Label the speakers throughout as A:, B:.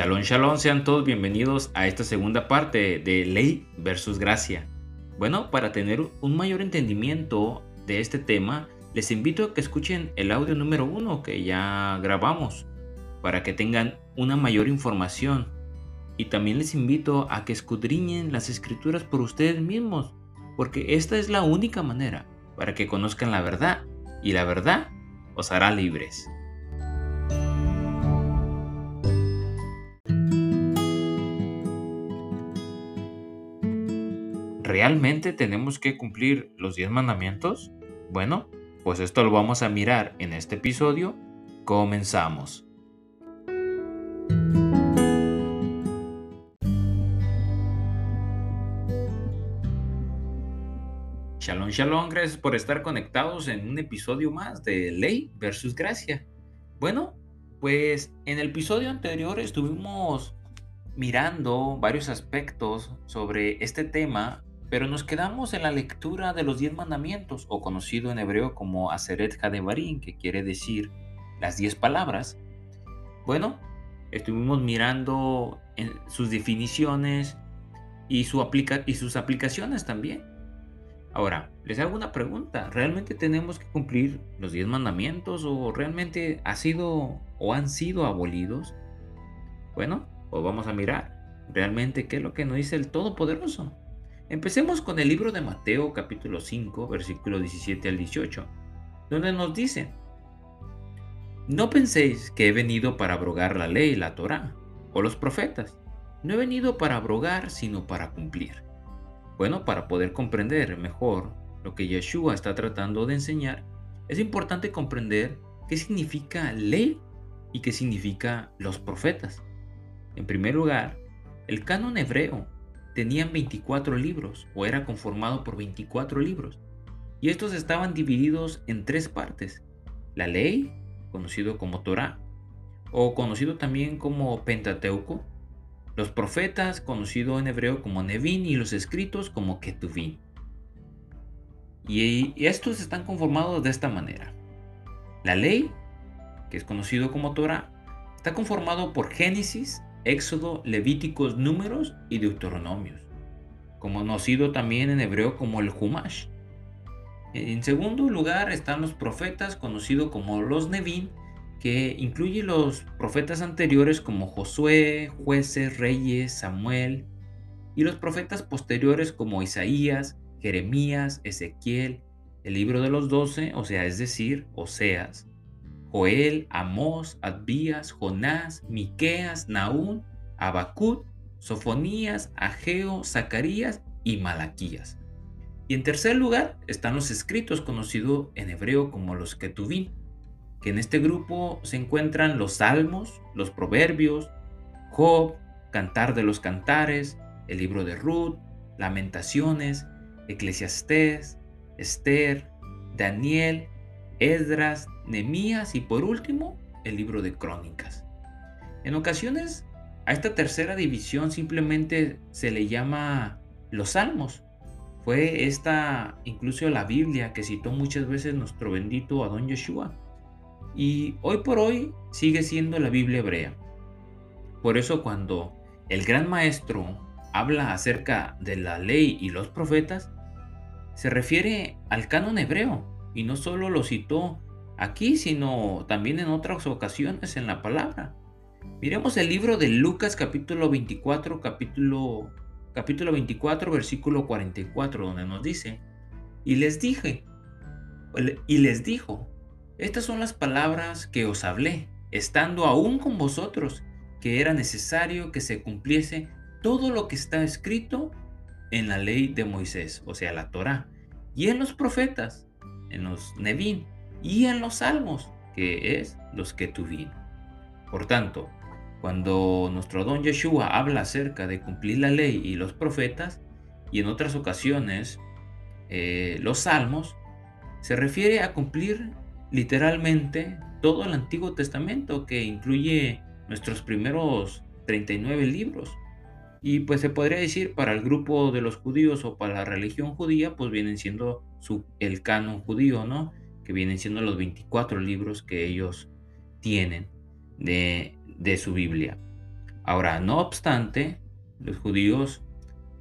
A: Shalom, shalom, sean todos bienvenidos a esta segunda parte de Ley versus Gracia. Bueno, para tener un mayor entendimiento de este tema, les invito a que escuchen el audio número uno que ya grabamos, para que tengan una mayor información. Y también les invito a que escudriñen las escrituras por ustedes mismos, porque esta es la única manera para que conozcan la verdad, y la verdad os hará libres. ¿Realmente tenemos que cumplir los 10 mandamientos? Bueno, pues esto lo vamos a mirar en este episodio. Comenzamos. Shalom, shalom, gracias por estar conectados en un episodio más de Ley versus Gracia. Bueno, pues en el episodio anterior estuvimos mirando varios aspectos sobre este tema pero nos quedamos en la lectura de los diez mandamientos, o conocido en hebreo como Aseret Hadebarim, que quiere decir las diez palabras. Bueno, estuvimos mirando en sus definiciones y, su aplica y sus aplicaciones también. Ahora, les hago una pregunta. ¿Realmente tenemos que cumplir los diez mandamientos o realmente ha sido o han sido abolidos? Bueno, pues vamos a mirar realmente qué es lo que nos dice el Todopoderoso. Empecemos con el libro de Mateo capítulo 5, versículo 17 al 18, donde nos dice, no penséis que he venido para abrogar la ley, la Torá, o los profetas. No he venido para abrogar, sino para cumplir. Bueno, para poder comprender mejor lo que Yeshua está tratando de enseñar, es importante comprender qué significa ley y qué significa los profetas. En primer lugar, el canon hebreo tenían 24 libros o era conformado por 24 libros. Y estos estaban divididos en tres partes. La ley, conocido como Torah, o conocido también como Pentateuco, los profetas, conocido en hebreo como Nevin, y los escritos como Ketuvim. Y estos están conformados de esta manera. La ley, que es conocido como Torah, está conformado por Génesis, Éxodo, Levíticos, Números y Deuteronomios, conocido también en hebreo como el Humash. En segundo lugar están los profetas, conocidos como los Nevin, que incluye los profetas anteriores como Josué, jueces, reyes, Samuel, y los profetas posteriores como Isaías, Jeremías, Ezequiel, el libro de los doce, o sea, es decir, Oseas, Joel, Amós, Adbías, Jonás, Miqueas, Naún, Abacut, Sofonías, Ageo, Zacarías y Malaquías. Y en tercer lugar están los escritos conocidos en hebreo como los Ketuvim, que en este grupo se encuentran los Salmos, los Proverbios, Job, Cantar de los Cantares, el libro de Ruth, Lamentaciones, Eclesiastés, Esther, Daniel, Esdras, Nemías y por último el libro de Crónicas. En ocasiones a esta tercera división simplemente se le llama los salmos. Fue esta incluso la Biblia que citó muchas veces nuestro bendito Adón Yeshua. Y hoy por hoy sigue siendo la Biblia hebrea. Por eso cuando el gran maestro habla acerca de la ley y los profetas, se refiere al canon hebreo, y no solo lo citó aquí, sino también en otras ocasiones en la palabra. Miremos el libro de Lucas capítulo 24, capítulo, capítulo 24, versículo 44, donde nos dice, y les dije, y les dijo, estas son las palabras que os hablé, estando aún con vosotros, que era necesario que se cumpliese todo lo que está escrito en la ley de Moisés, o sea, la Torá, y en los profetas, en los Nevin y en los Salmos, que es los que. Por tanto, cuando nuestro don Yeshua habla acerca de cumplir la ley y los profetas, y en otras ocasiones eh, los salmos, se refiere a cumplir literalmente todo el Antiguo Testamento, que incluye nuestros primeros 39 libros. Y pues se podría decir para el grupo de los judíos o para la religión judía, pues vienen siendo el canon judío, ¿no? Que vienen siendo los 24 libros que ellos tienen de, de su Biblia. Ahora, no obstante, los judíos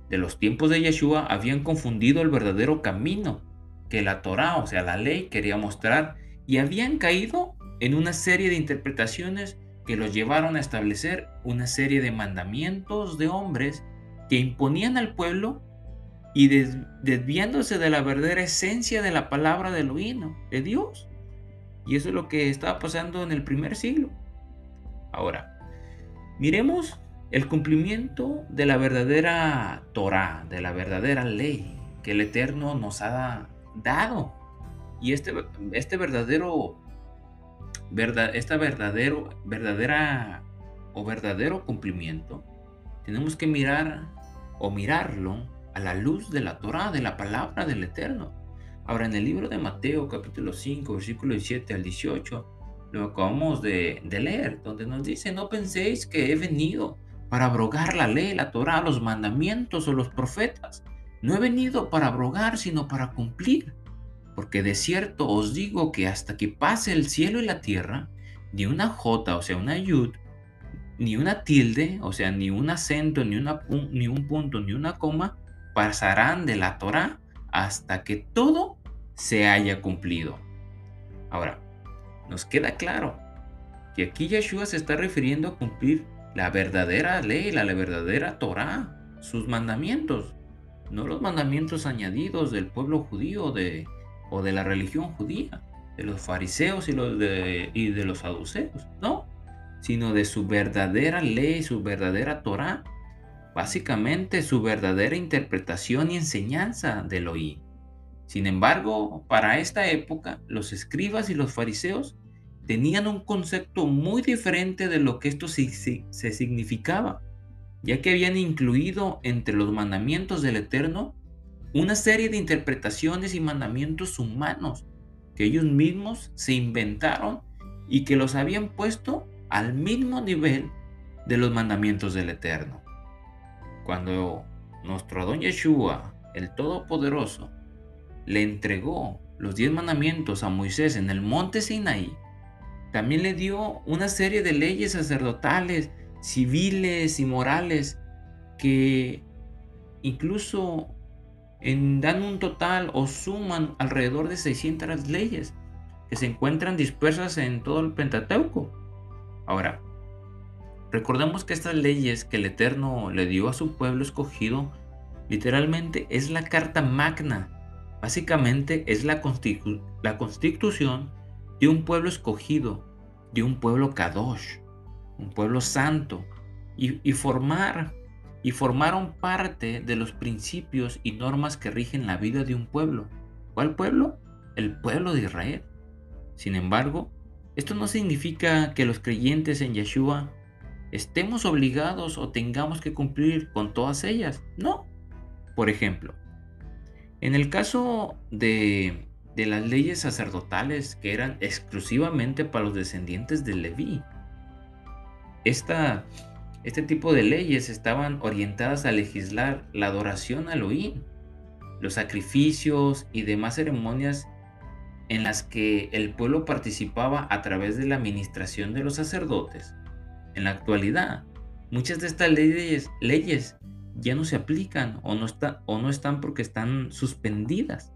A: de los tiempos de Yeshua habían confundido el verdadero camino que la Torá, o sea, la ley, quería mostrar y habían caído en una serie de interpretaciones que los llevaron a establecer una serie de mandamientos de hombres que imponían al pueblo y desviándose de la verdadera esencia de la palabra de Elohim, de Dios. Y eso es lo que estaba pasando en el primer siglo. Ahora, miremos el cumplimiento de la verdadera Torah, de la verdadera ley que el Eterno nos ha dado. Y este, este verdadero, verdad, esta verdadero, verdadera o verdadero cumplimiento, tenemos que mirar o mirarlo a la luz de la Torah, de la palabra del Eterno. Ahora, en el libro de Mateo, capítulo 5, versículo 17 al 18, lo acabamos de, de leer, donde nos dice, no penséis que he venido para abrogar la ley, la Torah, los mandamientos o los profetas. No he venido para abrogar, sino para cumplir. Porque de cierto os digo que hasta que pase el cielo y la tierra, ni una jota, o sea, una yud, ni una tilde, o sea, ni un acento, ni, una, ni un punto, ni una coma, pasarán de la Torah hasta que todo se haya cumplido. Ahora, nos queda claro que aquí Yeshua se está refiriendo a cumplir la verdadera ley, la, verdadera Torah, sus mandamientos, no los mandamientos añadidos del pueblo judío de, o de la religión judía, de los fariseos y, los de, y de los saduceos, no, sino de su verdadera ley, su verdadera Torah, básicamente su verdadera interpretación y enseñanza del oí. Sin embargo, para esta época, los escribas y los fariseos tenían un concepto muy diferente de lo que esto se, se significaba, ya que habían incluido entre los mandamientos del Eterno una serie de interpretaciones y mandamientos humanos que ellos mismos se inventaron y que los habían puesto al mismo nivel de los mandamientos del Eterno. Cuando nuestro Adón Yeshua, el Todopoderoso, le entregó los diez mandamientos a Moisés en el monte Sinaí, también le dio una serie de leyes sacerdotales, civiles y morales que incluso dan un total o suman alrededor de 600 leyes que se encuentran dispersas en todo el Pentateuco. Ahora, recordemos que estas leyes que el Eterno le dio a su pueblo escogido, literalmente es la carta magna. Básicamente es la, constitución de un pueblo escogido, de un pueblo kadosh, un pueblo santo, y, formar y formaron parte de los principios y normas que rigen la vida de un pueblo. ¿Cuál pueblo? El pueblo de Israel. Sin embargo, esto no significa que los creyentes en Yeshua estemos obligados o tengamos que cumplir con todas ellas. No. Por ejemplo, en el caso de de las leyes sacerdotales que eran exclusivamente para los descendientes de Leví. este tipo de leyes estaban orientadas a legislar la adoración a Elohim, los sacrificios y demás ceremonias en las que el pueblo participaba a través de la administración de los sacerdotes. En la actualidad, muchas de estas leyes, ya no se aplican o no, o no están porque están suspendidas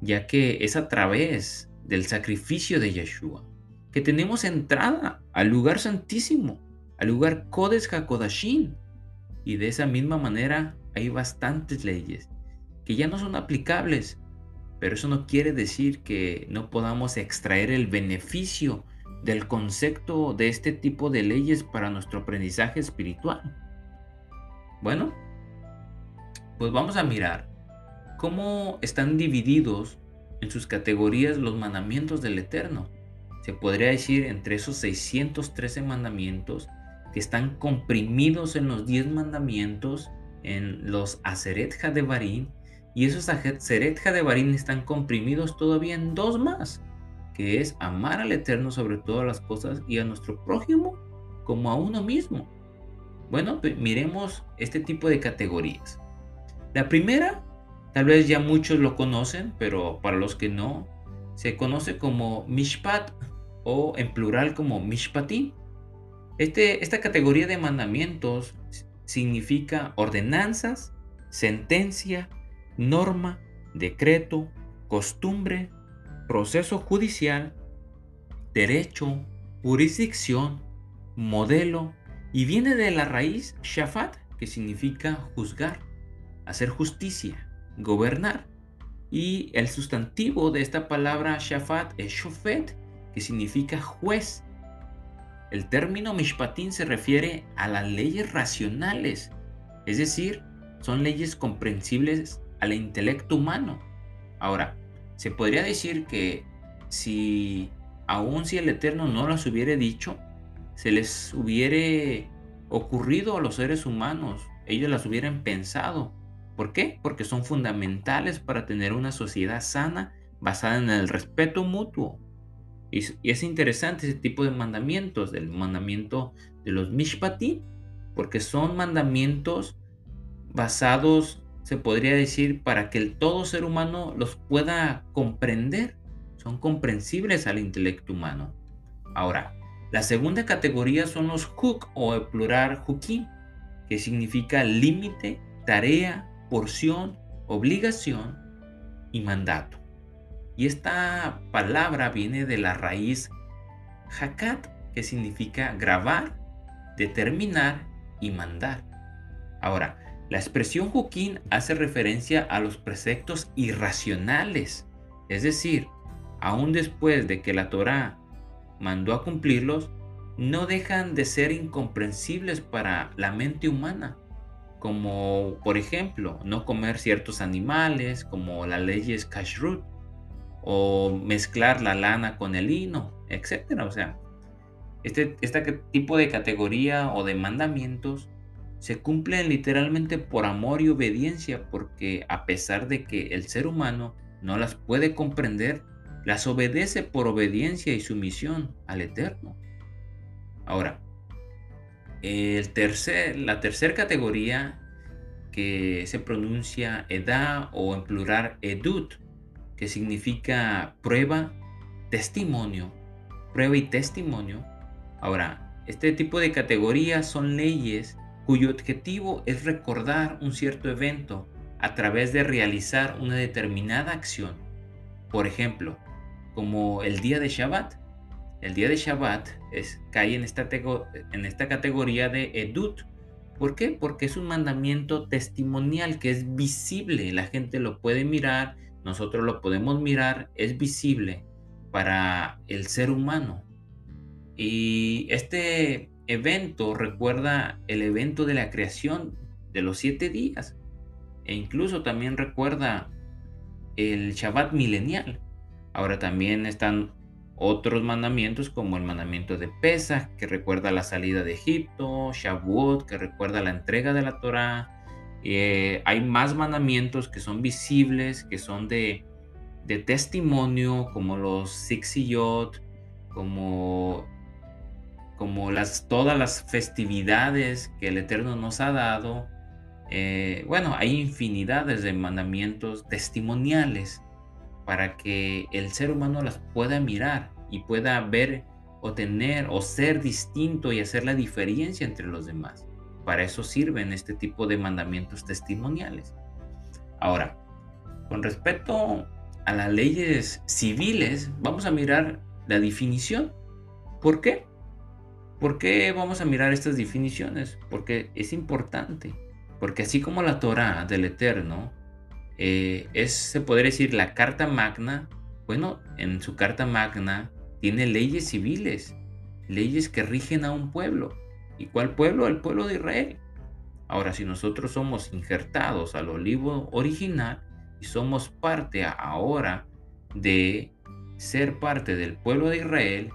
A: ya que es a través del sacrificio de Yeshua que tenemos entrada al lugar santísimo, al lugar Kodesh HaKodashim. Y de esa misma manera hay bastantes leyes que ya no son aplicables, pero eso no quiere decir que no podamos extraer el beneficio del concepto de este tipo de leyes para nuestro aprendizaje espiritual. Bueno, pues vamos a mirar cómo están divididos en sus categorías los mandamientos del Eterno. Se podría decir entre esos 613 mandamientos que están comprimidos en los 10 mandamientos, en los Aseret Hadebarim, y esos Aseret Hadebarim están comprimidos todavía en dos más, que es amar al Eterno sobre todas las cosas y a nuestro prójimo como a uno mismo. Bueno, miremos este tipo de categorías. La primera Tal vez ya muchos lo conocen, pero para los que no, se conoce como Mishpat o en plural como Mishpatim. Este, esta categoría de mandamientos significa ordenanzas, sentencia, norma, decreto, costumbre, proceso judicial, derecho, jurisdicción, modelo y viene de la raíz shafat, que significa juzgar, hacer justicia, gobernar. Y el sustantivo de esta palabra shafat es shofet, que significa juez. El término mishpatín se refiere a las leyes racionales, es decir, son leyes comprensibles al intelecto humano. Ahora, se podría decir que si aun si el Eterno no las hubiera dicho, se les hubiera ocurrido a los seres humanos, ellos las hubieran pensado. ¿Por qué? Porque son fundamentales para tener una sociedad sana basada en el respeto mutuo. Y, es interesante ese tipo de mandamientos, el mandamiento de los Mishpati, porque son mandamientos basados, se podría decir, para que el todo ser humano los pueda comprender. Son comprensibles al intelecto humano. Ahora, la segunda categoría son los huk o el plural hukim, que significa límite, tarea, porción, obligación y mandato. Y esta palabra viene de la raíz hakat, que significa grabar, determinar y mandar. Ahora, la expresión hukim hace referencia a los preceptos irracionales, es decir, aún después de que la Torah mandó a cumplirlos, no dejan de ser incomprensibles para la mente humana, como por ejemplo no comer ciertos animales, como las leyes kashrut, o mezclar la lana con el lino, etc. O sea, este, este tipo de categoría o de mandamientos se cumplen literalmente por amor y obediencia, porque a pesar de que el ser humano no las puede comprender, las obedece por obediencia y sumisión al Eterno. Ahora, el tercer, la tercera categoría que se pronuncia edad o en plural edut, que significa prueba, testimonio, prueba y testimonio. Ahora, este tipo de categorías son leyes cuyo objetivo es recordar un cierto evento a través de realizar una determinada acción. Por ejemplo, como el día de Shabbat. El día de Shabbat es, cae en esta, en esta categoría de Edut. ¿Por qué? Porque es un mandamiento testimonial que es visible. La gente lo puede mirar, nosotros lo podemos mirar, es visible para el ser humano. Y este evento recuerda el evento de la creación de los siete días. E incluso también recuerda el Shabbat milenial. Ahora también están otros mandamientos como el mandamiento de Pesach, que recuerda la salida de Egipto, Shavuot, que recuerda la entrega de la Torah. Eh, hay más mandamientos que son visibles, que son de, testimonio, como los Sixiyot, como, como las, todas las festividades que el Eterno nos ha dado. Eh, bueno, hay infinidades de mandamientos testimoniales para que el ser humano las pueda mirar y pueda ver o tener o ser distinto y hacer la diferencia entre los demás. Para eso sirven este tipo de mandamientos testimoniales. Ahora, con respecto a las leyes civiles, vamos a mirar la definición. ¿Por qué? ¿Por qué vamos a mirar estas definiciones? Porque es importante. Porque así como la Torah del Eterno eh, es, se podría decir, la Carta Magna, bueno, en su Carta Magna tiene leyes civiles, leyes que rigen a un pueblo. ¿Y cuál pueblo? El pueblo de Israel. Ahora, si nosotros somos injertados al olivo original y somos parte ahora de ser parte del pueblo de Israel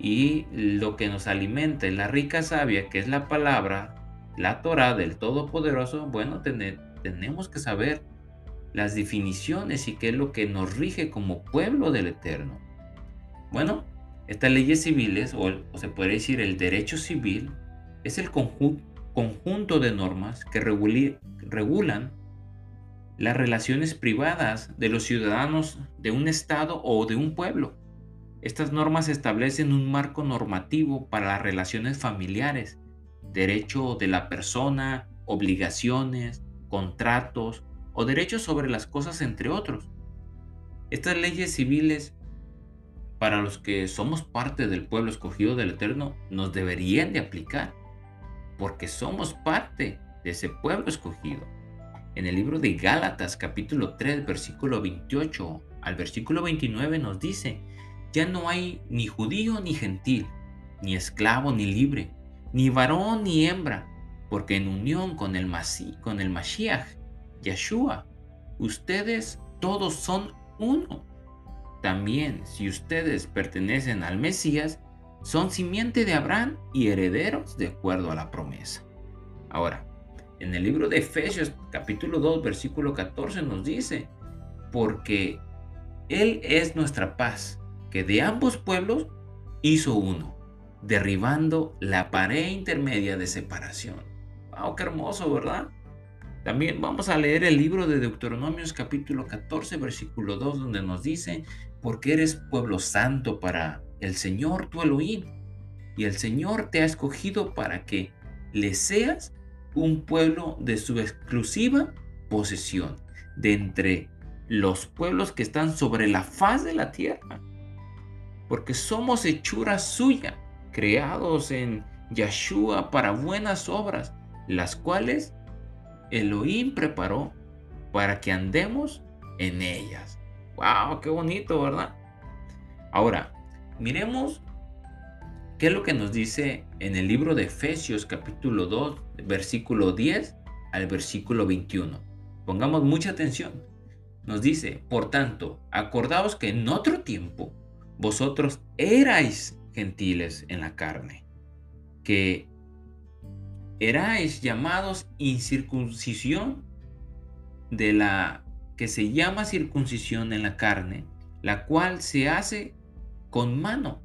A: y lo que nos alimenta es la rica savia, que es la palabra, la Torah del Todopoderoso, bueno, tenemos que saber las definiciones y qué es lo que nos rige como pueblo del Eterno. Bueno, estas leyes civiles, o, se puede decir el derecho civil, es el conjunto de normas que regulan las relaciones privadas de los ciudadanos de un estado o de un pueblo. Estas normas establecen un marco normativo para las relaciones familiares, derecho de la persona, obligaciones, contratos o derechos sobre las cosas, entre otros. Estas leyes civiles, para los que somos parte del pueblo escogido del Eterno, nos deberían de aplicar, porque somos parte de ese pueblo escogido. En el libro de Gálatas capítulo 3 versículo 28 al versículo 29 nos dice, ya no hay ni judío ni gentil, ni esclavo ni libre, ni varón ni hembra, porque en unión con el, Masí, con el Mashiach, Yeshua, ustedes todos son uno. También si ustedes pertenecen al Mesías, son simiente de Abraham y herederos de acuerdo a la promesa. Ahora, en el libro de Efesios capítulo 2 versículo 14 nos dice, porque Él es nuestra paz, que de ambos pueblos hizo uno, derribando la pared intermedia de separación. ¡Wow! ¡Qué hermoso, ¿verdad? También vamos a leer el libro de Deuteronomios capítulo 14 versículo 2 donde nos dice, porque eres pueblo santo para el Señor tu Elohim, y el Señor te ha escogido para que le seas un pueblo de su exclusiva posesión, de entre los pueblos que están sobre la faz de la tierra. Porque somos hechura suya, creados en Yeshua para buenas obras, las cuales Elohim preparó para que andemos en ellas. ¡Wow! ¡Qué bonito, ¿verdad? Ahora, miremos ¿Qué es lo que nos dice en el libro de Efesios capítulo 2, versículo 10 al versículo 21? Pongamos mucha atención. Nos dice, por tanto, acordaos que en otro tiempo vosotros erais gentiles en la carne, que erais llamados incircuncisión de la que se llama circuncisión en la carne, la cual se hace con mano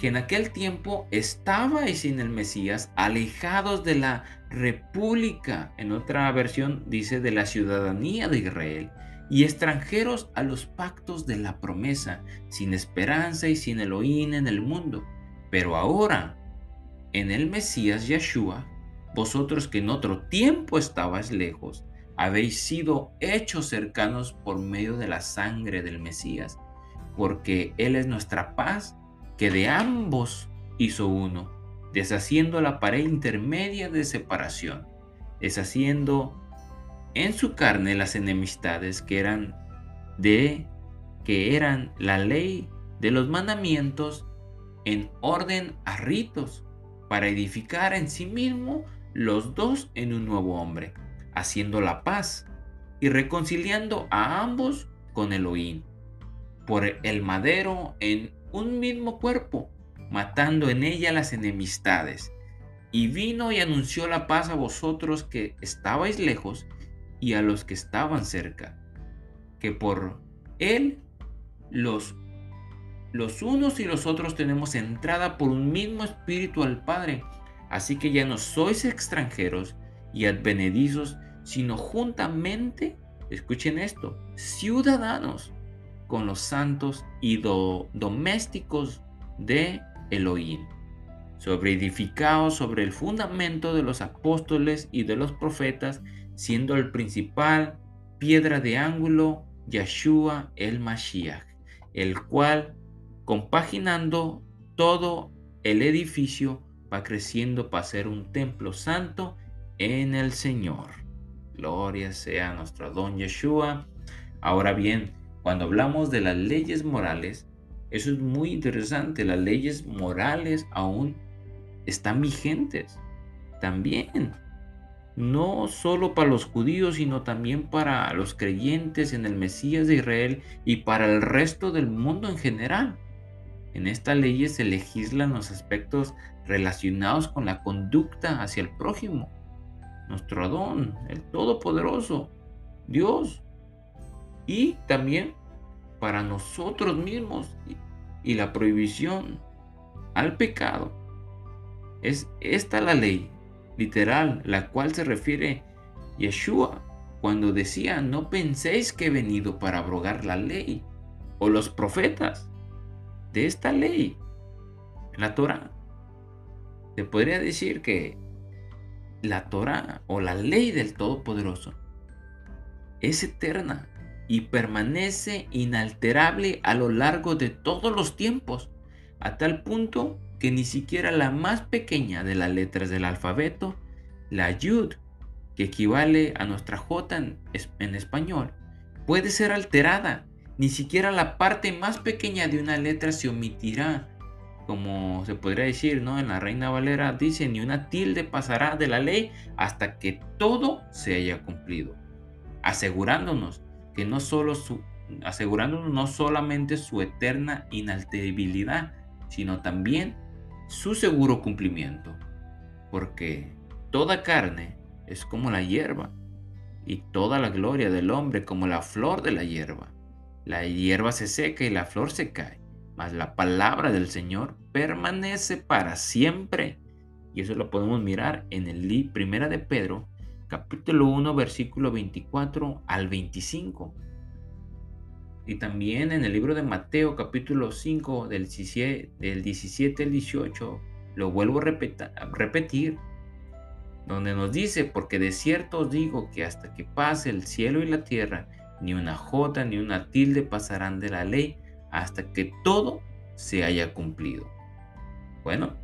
A: que en aquel tiempo estabais sin el Mesías, alejados de la república, en otra versión dice de la ciudadanía de Israel, y extranjeros a los pactos de la promesa, sin esperanza y sin Elohim en el mundo. Pero ahora, en el Mesías Yeshua, vosotros que en otro tiempo estabais lejos, habéis sido hechos cercanos por medio de la sangre del Mesías, porque Él es nuestra paz que de ambos hizo uno, deshaciendo la pared intermedia de separación, deshaciendo en su carne las enemistades que eran de que eran la ley de los mandamientos en orden a ritos para edificar en sí mismo los dos en un nuevo hombre, haciendo la paz y reconciliando a ambos con Elohim por el madero en un mismo cuerpo, matando en ella las enemistades. Y vino y anunció la paz a vosotros que estabais lejos y a los que estaban cerca, que por él los los unos y los otros tenemos entrada por un mismo espíritu al Padre. Así que ya no sois extranjeros y advenedizos, sino juntamente, escuchen esto, ciudadanos con los santos y domésticos de Elohim, sobre edificados sobre el fundamento de los apóstoles y de los profetas, siendo el principal piedra de ángulo Yeshua el Mashiach, el cual, compaginando todo el edificio, va creciendo para ser un templo santo en el Señor. Gloria sea nuestro don Yeshua. Ahora bien, cuando hablamos de las leyes morales, eso es muy interesante. Las leyes morales aún están vigentes. También. No solo para los judíos, sino también para los creyentes en el Mesías de Israel y para el resto del mundo en general. En estas leyes se legislan los aspectos relacionados con la conducta hacia el prójimo. Nuestro Adón, el Todopoderoso, Dios, y también para nosotros mismos y, la prohibición al pecado. Es esta la ley literal, la cual se refiere Yeshua cuando decía, no penséis que he venido para abrogar la ley o los profetas. de esta ley, la Torah. Se podría decir que la Torah o la ley del Todopoderoso es eterna y permanece inalterable a lo largo de todos los tiempos, a tal punto que ni siquiera la más pequeña de las letras del alfabeto, la Yud, que equivale a nuestra J en, español, puede ser alterada. Ni siquiera la parte más pequeña de una letra se omitirá. Como se podría decir, ¿no? En la Reina Valera dice, ni una tilde pasará de la ley hasta que todo se haya cumplido. Asegurándonos que no solo su, asegurándonos no solamente su eterna inalterabilidad, sino también su seguro cumplimiento. Porque toda carne es como la hierba, y toda la gloria del hombre como la flor de la hierba. La hierba se seca y la flor se cae, mas la palabra del Señor permanece para siempre. Y eso lo podemos mirar en el Primera de Pedro, capítulo 1, versículo 24 al 25. Y también en el libro de Mateo, capítulo 5, del 17, del 17 al 18, lo vuelvo a repetir, donde nos dice, porque de cierto os digo que hasta que pase el cielo y la tierra, ni una jota ni una tilde pasarán de la ley hasta que todo se haya cumplido. Bueno,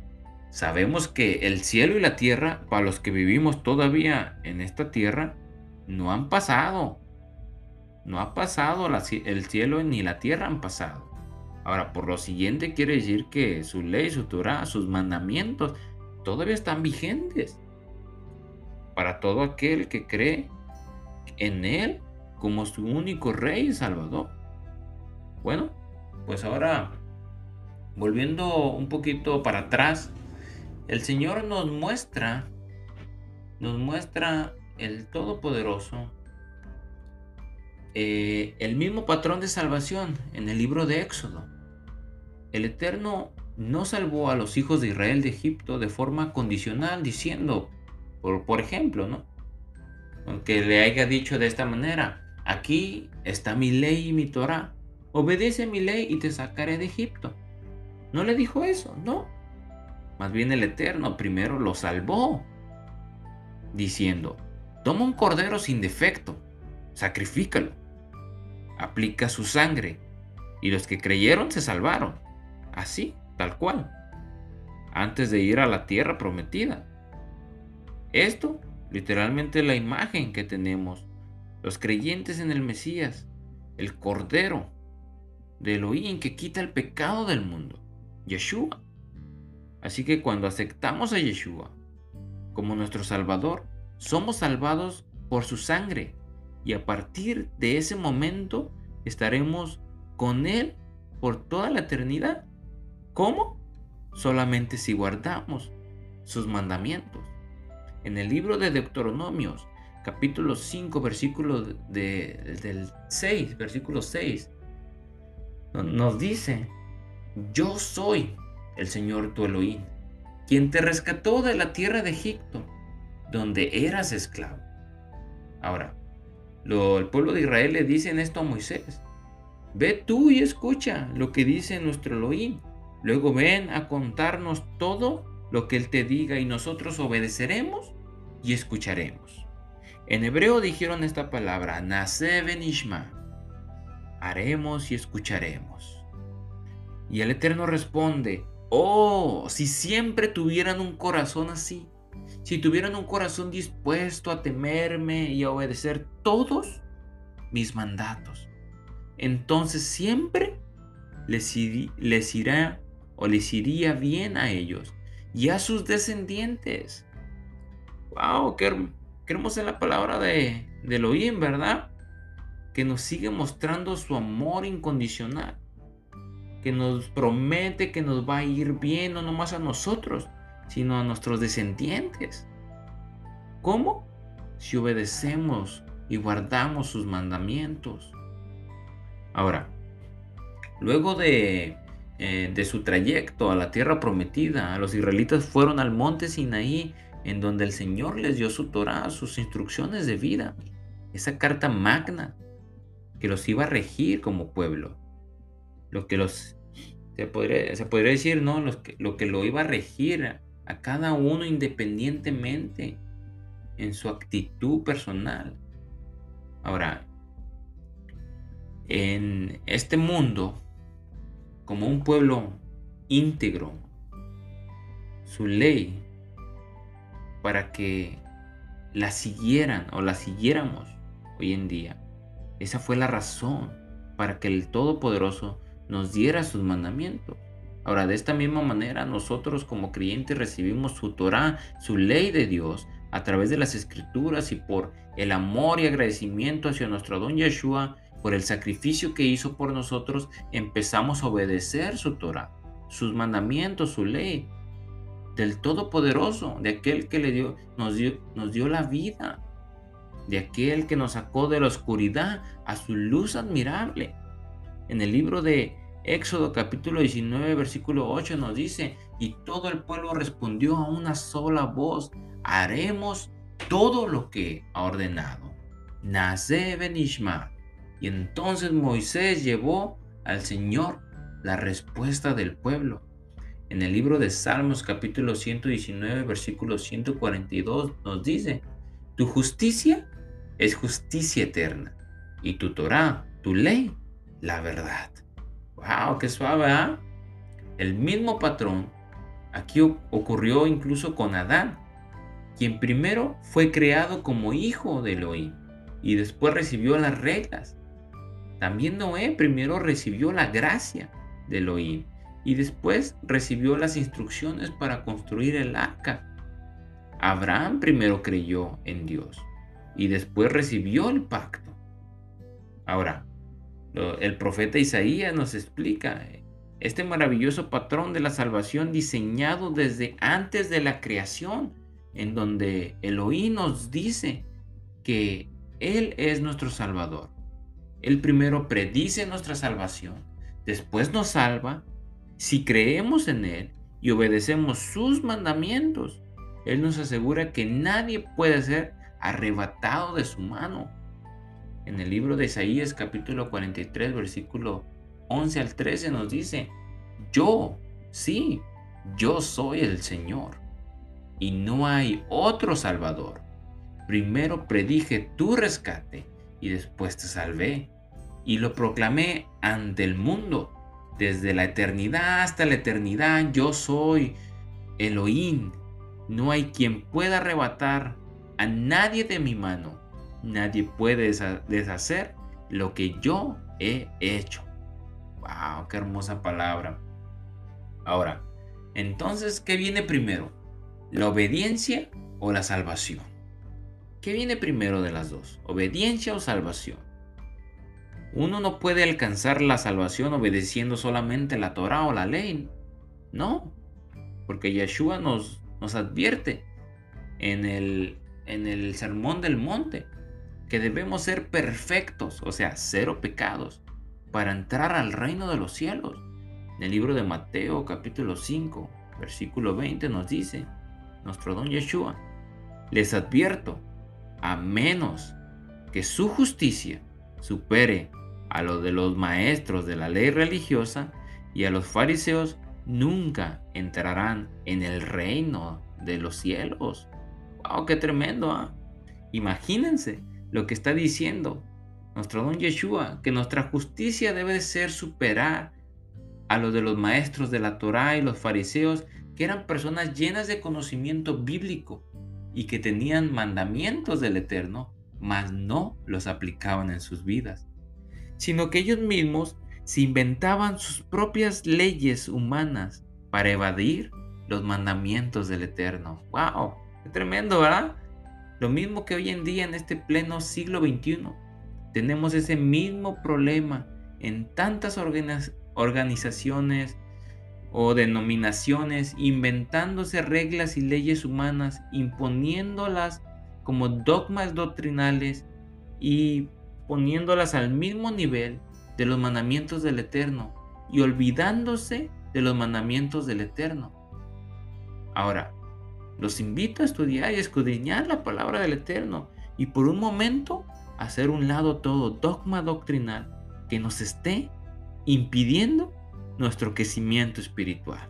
A: sabemos que el cielo y la tierra, para los que vivimos todavía en esta tierra, no han pasado. No ha pasado el cielo ni la tierra han pasado. Ahora, por lo siguiente quiere decir que su ley, su Torah, sus mandamientos todavía están vigentes para todo aquel que cree en Él como su único Rey y Salvador. Bueno, pues ahora, volviendo un poquito para atrás, el Señor nos muestra, nos muestra el Todopoderoso, eh, el mismo patrón de salvación en el libro de Éxodo. El Eterno no salvó a los hijos de Israel de Egipto de forma condicional, diciendo, por, ejemplo, ¿no? Aunque le haya dicho de esta manera, aquí está mi ley y mi Torah, obedece mi ley y te sacaré de Egipto. No le dijo eso, no. Más bien el Eterno primero lo salvó, diciendo, toma un cordero sin defecto, sacrifícalo, aplica su sangre, y los que creyeron se salvaron, así, tal cual, antes de ir a la tierra prometida. Esto, literalmente la imagen que tenemos, los creyentes en el Mesías, el Cordero de Elohim que quita el pecado del mundo, Yeshua. Así que cuando aceptamos a Yeshua como nuestro Salvador, somos salvados por su sangre y a partir de ese momento estaremos con Él por toda la eternidad. ¿Cómo? Solamente si guardamos sus mandamientos en el libro de Deuteronomios, capítulo 5, versículo del 6, versículo 6, nos dice, yo soy el Señor tu Elohim, quien te rescató de la tierra de Egipto, donde eras esclavo. Ahora, el pueblo de Israel le dice esto a Moisés, ve tú y escucha lo que dice nuestro Elohim, luego ven a contarnos todo lo que Él te diga y nosotros obedeceremos y escucharemos. En hebreo dijeron esta palabra, Nase benishma, haremos y escucharemos. Y el Eterno responde, oh, si siempre tuvieran un corazón así, si tuvieran un corazón dispuesto a temerme y a obedecer todos mis mandatos, entonces siempre les, irá o les iría bien a ellos y a sus descendientes. ¡Wow! ¡Qué, la palabra de, de Elohim, ¿verdad? Que nos sigue mostrando su amor incondicional. Que nos promete que nos va a ir bien, no nomás a nosotros, sino a nuestros descendientes. ¿Cómo? Si obedecemos y guardamos sus mandamientos. Ahora, luego de eh, de su trayecto a la tierra prometida. Los israelitas fueron al monte Sinaí, en donde el Señor les dio su Torah, sus instrucciones de vida, esa carta magna que los iba a regir como pueblo, lo que los se podría, se podría decir, ¿no? lo que lo iba a regir a cada uno independientemente en su actitud personal. Ahora, en este mundo, como un pueblo íntegro, su ley, para que la siguieran o la siguiéramos hoy en día, esa fue la razón para que el Todopoderoso nos diera sus mandamientos. Ahora, de esta misma manera, nosotros como creyentes recibimos su Torah, su ley de Dios, a través de las escrituras y por el amor y agradecimiento hacia nuestro don Yeshua, por el sacrificio que hizo por nosotros, empezamos a obedecer su Torah, sus mandamientos, su ley, del Todopoderoso, de aquel que le dio, nos, dio, nos dio la vida, de aquel que nos sacó de la oscuridad a su luz admirable. En el libro de Éxodo capítulo 19, versículo 8 nos dice, y todo el pueblo respondió a una sola voz, haremos todo lo que ha ordenado. Nace Benishma. Y entonces Moisés llevó al Señor la respuesta del pueblo. En el libro de Salmos capítulo 119, versículo 142 nos dice, tu justicia es justicia eterna y tu Torah, tu ley, la verdad. ¡Wow! ¡Qué suave! ¿ah? El mismo patrón aquí ocurrió incluso con Adán, quien primero fue creado como hijo de Elohim y después recibió las reglas. También Noé primero recibió la gracia de Elohim y después recibió las instrucciones para construir el arca. Abraham primero creyó en Dios y después recibió el pacto. Ahora, el profeta Isaías nos explica eh, este maravilloso patrón de la salvación diseñado desde antes de la creación, en donde Elohim nos dice que Él es nuestro Salvador. Él primero predice nuestra salvación, después nos salva. Si creemos en Él y obedecemos sus mandamientos, Él nos asegura que nadie puede ser arrebatado de su mano en el libro de Isaías capítulo 43 versículo 11 al 13 nos dice, yo, sí, yo soy el Señor y no hay otro Salvador. Primero predije tu rescate y después te salvé y lo proclamé ante el mundo. Desde la eternidad hasta la eternidad yo soy Elohim. No hay quien pueda arrebatar a nadie de mi mano nadie puede deshacer lo que yo he hecho. ¡Wow! ¡Qué hermosa palabra! Ahora, entonces, ¿qué viene primero? ¿La obediencia o la salvación? ¿Qué viene primero de las dos? ¿Obediencia o salvación? Uno no puede alcanzar la salvación obedeciendo solamente la Torah o la ley. No, porque Yeshua nos, nos advierte en el, en el Sermón del Monte que debemos ser perfectos, o sea, cero pecados, para entrar al reino de los cielos. En el libro de Mateo capítulo 5, versículo 20 nos dice, nuestro don Yeshua, les advierto, a menos que su justicia supere a lo de los maestros de la ley religiosa y a los fariseos, nunca entrarán en el reino de los cielos. ¡Wow! ¡Qué tremendo! ¿ah? Imagínense lo que está diciendo nuestro don Yeshua, que nuestra justicia debe ser superar a lo de los maestros de la Torá y los fariseos, que eran personas llenas de conocimiento bíblico y que tenían mandamientos del Eterno, mas no los aplicaban en sus vidas, sino que ellos mismos se inventaban sus propias leyes humanas para evadir los mandamientos del Eterno. ¡Wow! ¡Qué tremendo, ¿verdad? Lo mismo que hoy en día en este pleno siglo XXI. Tenemos ese mismo problema en tantas organizaciones o denominaciones inventándose reglas y leyes humanas, imponiéndolas como dogmas doctrinales y poniéndolas al mismo nivel de los mandamientos del Eterno y olvidándose de los mandamientos del Eterno. Ahora, los invito a estudiar y escudriñar la palabra del Eterno y por un momento hacer un lado todo dogma doctrinal que nos esté impidiendo nuestro crecimiento espiritual.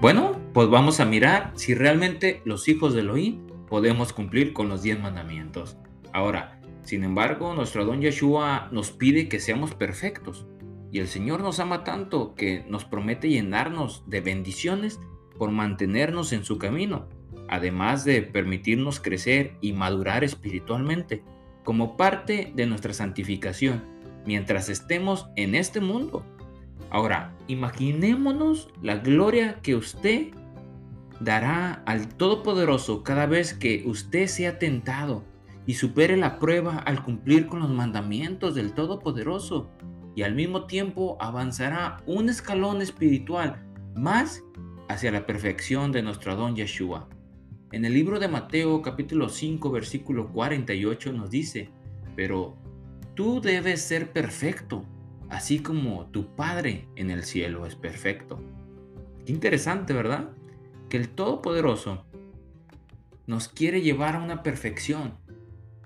A: Bueno, pues vamos a mirar si realmente los hijos de Elohim podemos cumplir con los diez mandamientos. Ahora, sin embargo, nuestro don Yeshua nos pide que seamos perfectos. Y el Señor nos ama tanto que nos promete llenarnos de bendiciones por mantenernos en su camino, además de permitirnos crecer y madurar espiritualmente como parte de nuestra santificación mientras estemos en este mundo. Ahora, imaginémonos la gloria que usted dará al Todopoderoso cada vez que usted sea tentado y supere la prueba al cumplir con los mandamientos del Todopoderoso y al mismo tiempo avanzará un escalón espiritual más hacia la perfección de nuestro don Yeshua. En el libro de Mateo capítulo 5 versículo 48 nos dice, pero tú debes ser perfecto, así como tu Padre en el cielo es perfecto. Qué interesante, ¿verdad? Que el Todopoderoso nos quiere llevar a una perfección,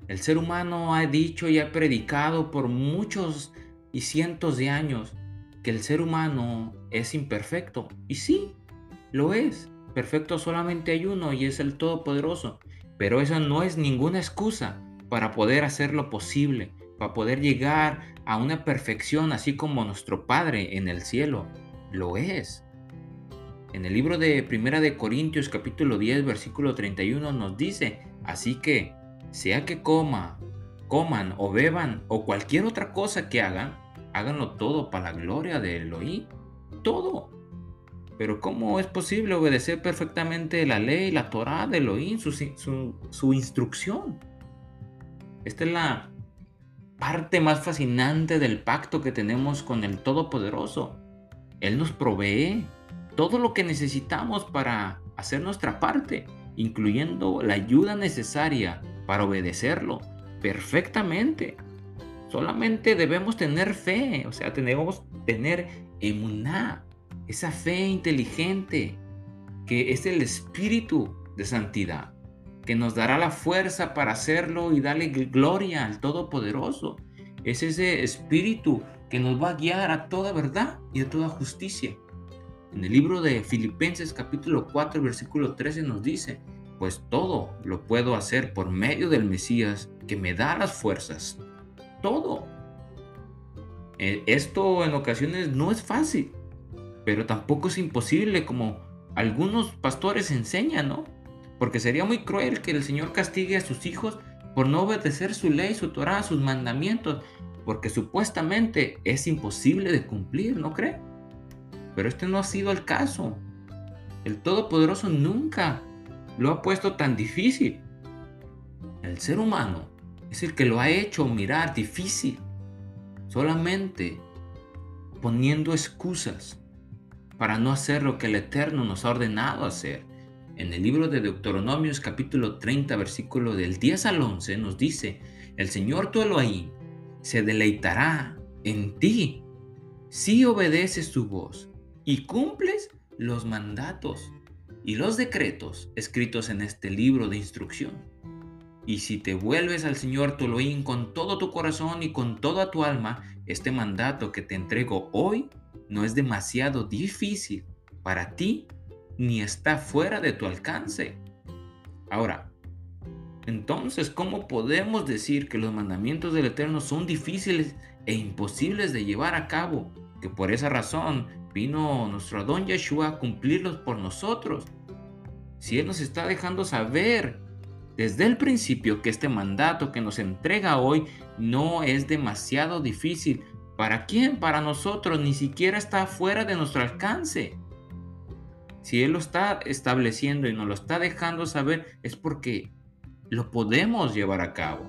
A: el ser humano ha dicho y ha predicado por muchos y cientos de años que el ser humano es imperfecto. Y sí, lo es. Perfecto solamente hay uno y es el Todopoderoso. Pero eso no es ninguna excusa para poder hacer lo posible, para poder llegar a una perfección así como nuestro Padre en el cielo lo es. En el libro de Primera de Corintios capítulo 10 versículo 31 nos dice, así que sea que coma, coman o beban o cualquier otra cosa que hagan, háganlo todo para la gloria de Elohim. Todo. Pero ¿cómo es posible obedecer perfectamente la ley, la Torah de Elohim, su, su instrucción? Esta es la parte más fascinante del pacto que tenemos con el Todopoderoso. Él nos provee todo lo que necesitamos para hacer nuestra parte, incluyendo la ayuda necesaria para obedecerlo perfectamente. Solamente debemos tener fe, o sea, tenemos tener emuná, esa fe inteligente, que es el espíritu de santidad, que nos dará la fuerza para hacerlo y darle gloria al Todopoderoso. Es ese espíritu que nos va a guiar a toda verdad y a toda justicia. En el libro de Filipenses capítulo 4 versículo 13 nos dice, pues todo lo puedo hacer por medio del Mesías que me da las fuerzas. Todo. Eh, esto en ocasiones no es fácil, pero tampoco es imposible como algunos pastores enseñan, ¿no? Porque sería muy cruel que el Señor castigue a sus hijos por no obedecer su ley, su Torah, sus mandamientos, porque supuestamente es imposible de cumplir, ¿no cree? Pero este no ha sido el caso. El Todopoderoso nunca lo ha puesto tan difícil. El ser humano es el que lo ha hecho mirar difícil, solamente poniendo excusas para no hacer lo que el Eterno nos ha ordenado hacer. En el libro de Deuteronomios capítulo 30 versículo del 10 al 11 nos dice, el Señor tu Elohim se deleitará en ti si obedeces su voz y cumples los mandatos y los decretos escritos en este libro de instrucción. Y si te vuelves al Señor tu con todo tu corazón y con toda tu alma, este mandato que te entrego hoy no es demasiado difícil para ti ni está fuera de tu alcance. Ahora, entonces, ¿cómo podemos decir que los mandamientos del Eterno son difíciles e imposibles de llevar a cabo? Que por esa razón vino nuestro Adón Yeshua a cumplirlos por nosotros si Él nos está dejando saber desde el principio que este mandato que nos entrega hoy no es demasiado difícil. ¿Para quién? Para nosotros, ni siquiera está fuera de nuestro alcance. Si Él lo está estableciendo y nos lo está dejando saber, es porque lo podemos llevar a cabo.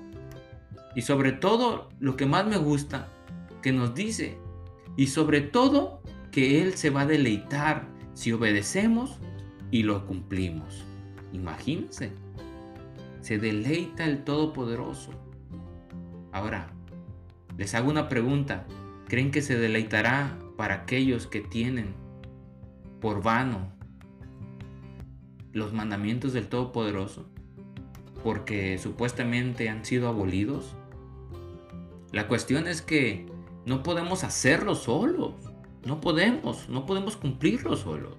A: Y sobre todo, lo que más me gusta, que nos dice, y sobre todo, que Él se va a deleitar si obedecemos y lo cumplimos. Imagínense, se deleita el Todopoderoso. Ahora, les hago una pregunta. ¿Creen que se deleitará para aquellos que tienen por vano los mandamientos del Todopoderoso? porque supuestamente han sido abolidos. La cuestión es que no podemos hacerlo solos. No podemos, no podemos cumplirlo solos.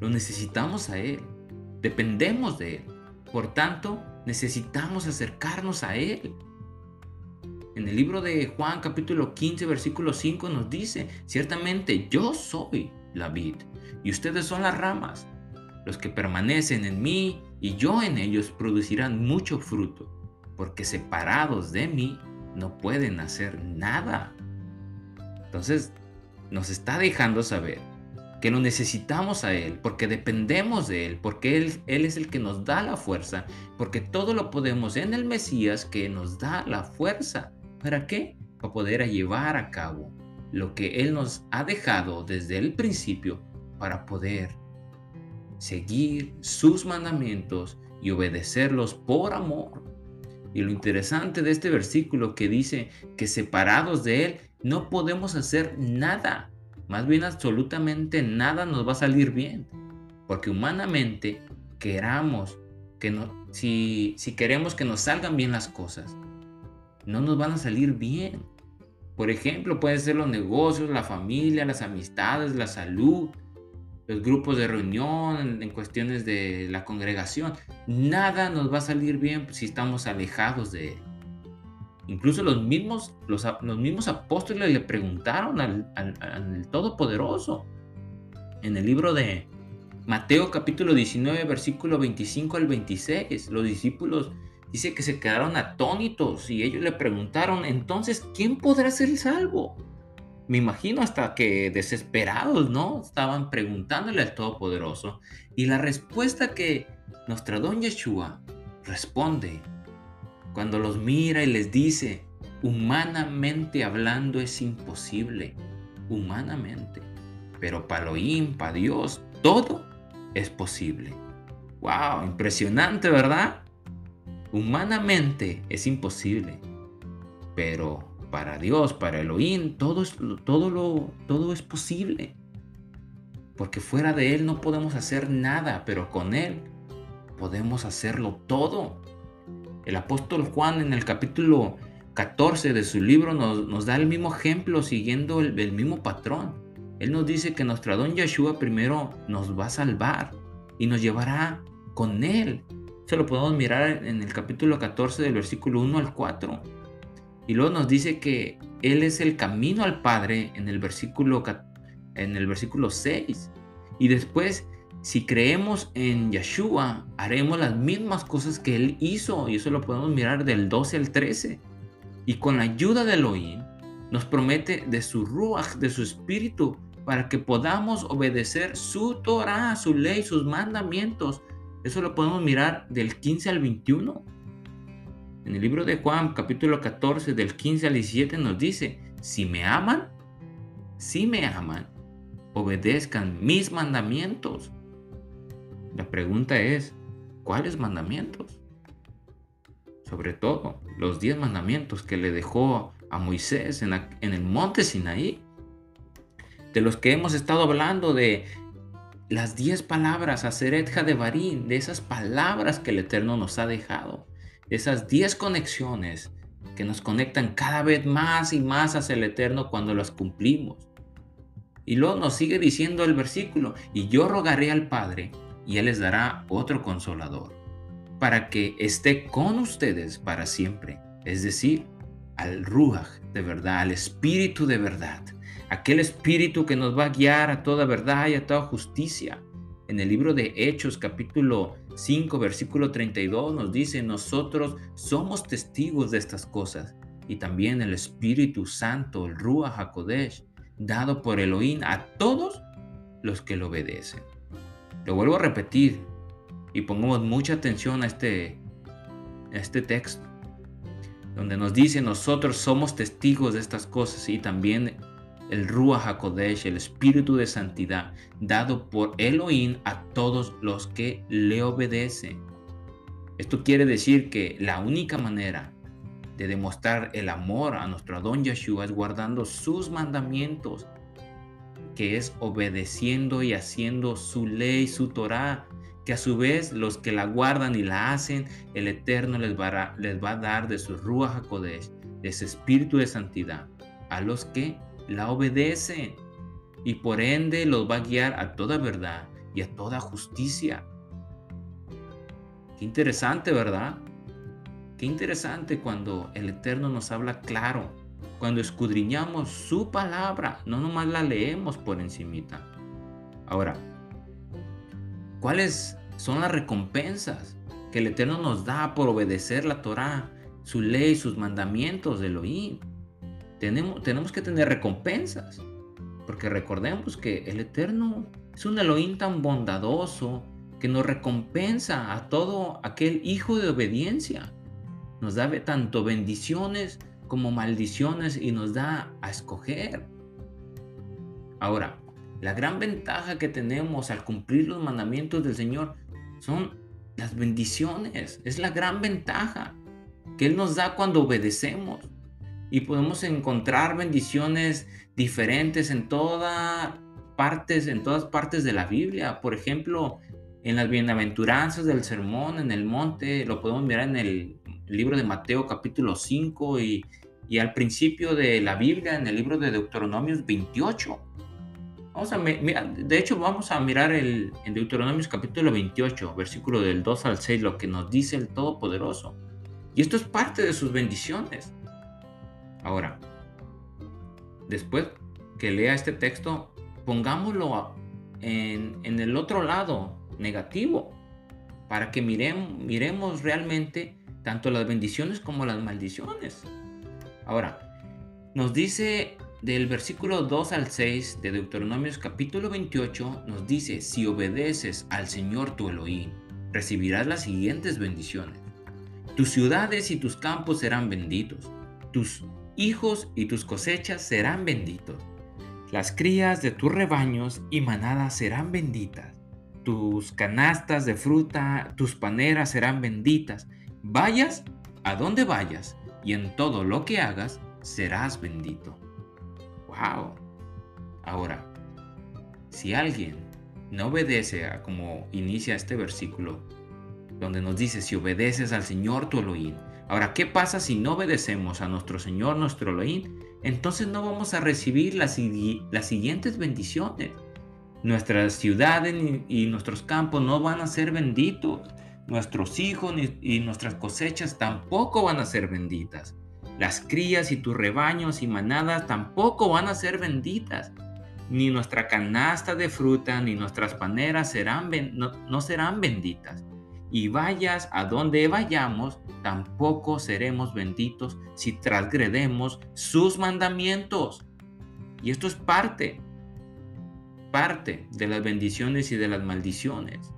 A: Lo necesitamos a Él. Dependemos de Él. Por tanto, necesitamos acercarnos a Él. En el libro de Juan capítulo 15 versículo 5 nos dice, ciertamente yo soy la vid y ustedes son las ramas. Los que permanecen en mí y yo en ellos producirán mucho fruto, porque separados de mí no pueden hacer nada. Entonces, nos está dejando saber que lo necesitamos a Él, porque dependemos de Él, porque Él, Él es el que nos da la fuerza, porque todo lo podemos en el Mesías que nos da la fuerza. ¿Para qué? Para poder llevar a cabo lo que Él nos ha dejado desde el principio para poder seguir sus mandamientos y obedecerlos por amor. Y lo interesante de este versículo que dice que separados de Él no podemos hacer nada. Más bien absolutamente nada nos va a salir bien. Porque humanamente queramos que no, si, si queremos que nos salgan bien las cosas, no nos van a salir bien. Por ejemplo, pueden ser los negocios, la familia, las amistades, la salud, los grupos de reunión, en cuestiones de la congregación. Nada nos va a salir bien si estamos alejados de Él. Incluso los mismos, los, mismos apóstoles le preguntaron al, al Todopoderoso. En el libro de Mateo capítulo 19, versículo 25 al 26, los discípulos dice que se quedaron atónitos y ellos le preguntaron, entonces, ¿quién podrá ser salvo? Me imagino hasta que desesperados, ¿no? Estaban preguntándole al Todopoderoso. Y la respuesta que nuestra don Yeshua responde cuando los mira y les dice, humanamente hablando es imposible, humanamente. Pero para Elohim, para Dios, todo es posible. ¡Wow! Impresionante, ¿verdad? Humanamente es imposible, pero para Dios, para Elohim, todo es, todo, lo, todo es posible. Porque fuera de Él no podemos hacer nada, pero con Él podemos hacerlo todo. El apóstol Juan en el capítulo 14 de su libro nos, da el mismo ejemplo siguiendo el, mismo patrón. Él nos dice que nuestro don Yeshua primero nos va a salvar y nos llevará con Él se lo podemos mirar en el capítulo 14 del versículo 1 al 4. Y luego nos dice que Él es el camino al Padre en el versículo, en el versículo 6. Y después, si creemos en Yeshua, haremos las mismas cosas que Él hizo. Y eso lo podemos mirar del 12 al 13. Y con la ayuda de Elohim, nos promete de su Ruach, de su Espíritu, para que podamos obedecer su Torah, su ley, sus mandamientos, eso lo podemos mirar del 15 al 21. En el libro de Juan, capítulo 14, del 15 al 17, nos dice, si me aman, si me aman, obedezcan mis mandamientos. La pregunta es, ¿cuáles mandamientos? Sobre todo, los 10 mandamientos que le dejó a Moisés en, el monte Sinaí, de los que hemos estado hablando de las diez palabras, de Barín, de esas palabras que el Eterno nos ha dejado, esas diez conexiones que nos conectan cada vez más y más hacia el Eterno cuando las cumplimos. Y luego nos sigue diciendo el versículo, y yo rogaré al Padre, y Él les dará otro consolador, para que esté con ustedes para siempre, es decir, al Ruach de verdad, al Espíritu de verdad aquel espíritu que nos va a guiar a toda verdad y a toda justicia. En el libro de Hechos capítulo 5 versículo 32 nos dice, nosotros somos testigos de estas cosas y también el Espíritu Santo, el Ruach dado por Elohim a todos los que lo obedecen. Lo vuelvo a repetir y pongamos mucha atención a este, este texto, donde nos dice nosotros somos testigos de estas cosas y también el Ruach HaKodesh, el Espíritu de Santidad, dado por Elohim a todos los que le obedecen. Esto quiere decir que la única manera de demostrar el amor a nuestro Adón Yeshua es guardando sus mandamientos, que es obedeciendo y haciendo su ley, su Torah, que a su vez los que la guardan y la hacen, el Eterno les va a, les va a dar de su Ruach HaKodesh, de ese espíritu de santidad, a los que la obedecen. Y por ende los va a guiar a toda verdad y a toda justicia. Qué interesante, ¿verdad? Qué interesante cuando el Eterno nos habla claro, cuando escudriñamos su palabra, no nomás la leemos por encimita. Ahora, ¿cuáles son las recompensas que el Eterno nos da por obedecer la Torah, su ley, sus mandamientos de Elohim? Tenemos, tenemos que tener recompensas, porque recordemos que el Eterno es un Elohim tan bondadoso que nos recompensa a todo aquel hijo de obediencia. Nos da tanto bendiciones como maldiciones y nos da a escoger. Ahora, la gran ventaja que tenemos al cumplir los mandamientos del Señor son las bendiciones. Es la gran ventaja que Él nos da cuando obedecemos. Y podemos encontrar bendiciones diferentes en todas partes, en todas partes de la Biblia. Por ejemplo, en las bienaventuranzas del sermón en el monte, lo podemos mirar en el libro de Mateo capítulo 5 y, y al principio de la Biblia en el libro de Deuteronomios 28 Vamos a, de hecho, vamos a mirar el, en Deuteronomios capítulo 28, versículo del 2 al 6, lo que nos dice el Todopoderoso. Y esto es parte de sus bendiciones. Ahora, después que lea este texto, pongámoslo en, en el otro lado, negativo, para que miremos, miremos realmente tanto las bendiciones como las maldiciones. Ahora, nos dice del versículo 2 al 6 de Deuteronomios capítulo 28 nos dice, si obedeces al Señor tu Elohim, recibirás las siguientes bendiciones. Tus ciudades y tus campos serán benditos, tus hijos y tus cosechas serán benditos, las crías de tus rebaños y manadas serán benditas, tus canastas de fruta, tus paneras serán benditas, vayas a donde vayas y en todo lo que hagas serás bendito. ¡Wow! Ahora, si alguien no obedece como inicia este versículo, donde nos dice, si obedeces al Señor tu Elohim, ahora, ¿qué pasa si no obedecemos a nuestro Señor, nuestro Elohim? Entonces no vamos a recibir las, las siguientes bendiciones. Nuestras ciudades y nuestros campos no van a ser benditos. Nuestros hijos y nuestras cosechas tampoco van a ser benditas. Las crías y tus rebaños y manadas tampoco van a ser benditas. Ni nuestra canasta de fruta ni nuestras paneras serán no, serán benditas. Y vayas a donde vayamos, tampoco seremos benditos si transgredemos sus mandamientos. Y esto es parte, parte de las bendiciones y de las maldiciones.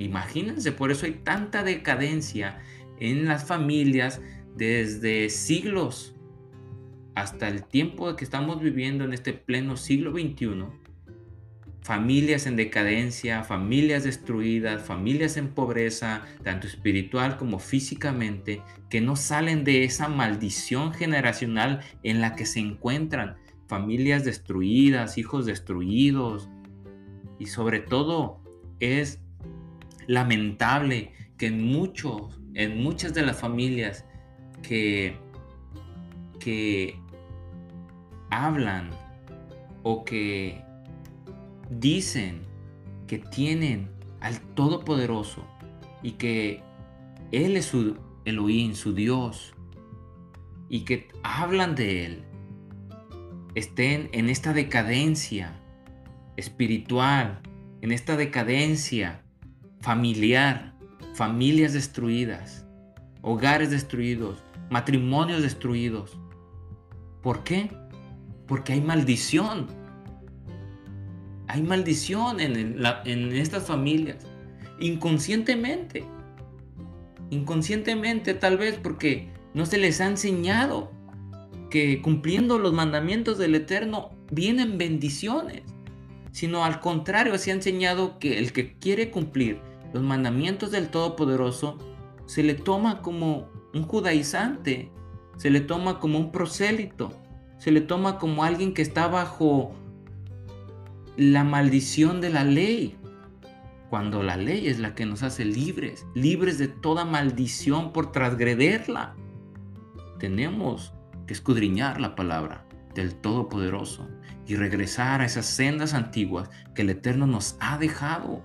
A: Imagínense, por eso hay tanta decadencia en las familias desde siglos hasta el tiempo que estamos viviendo en este pleno siglo XXI, familias en decadencia, familias destruidas, familias en pobreza, tanto espiritual como físicamente, que no salen de esa maldición generacional en la que se encuentran, familias destruidas, hijos destruidos, y sobre todo es lamentable que en muchos, en muchas de las familias que, que hablan o que dicen que tienen al Todopoderoso y que Él es su Elohim, su Dios, y que hablan de Él, estén en esta decadencia espiritual, en esta decadencia familiar, familias destruidas, hogares destruidos, matrimonios destruidos. ¿Por qué? Porque hay maldición. Hay maldición en, en estas familias. Inconscientemente. Inconscientemente tal vez porque no se les ha enseñado que cumpliendo los mandamientos del Eterno vienen bendiciones, sino al contrario se ha enseñado que el que quiere cumplir los mandamientos del Todopoderoso se le toma como un judaizante, se le toma como un prosélito, se le toma como alguien que está bajo la maldición de la ley. cuando la ley es la que nos hace libres, libres de toda maldición por transgrederla. Tenemos que escudriñar la palabra del Todopoderoso y regresar a esas sendas antiguas que el Eterno nos ha dejado.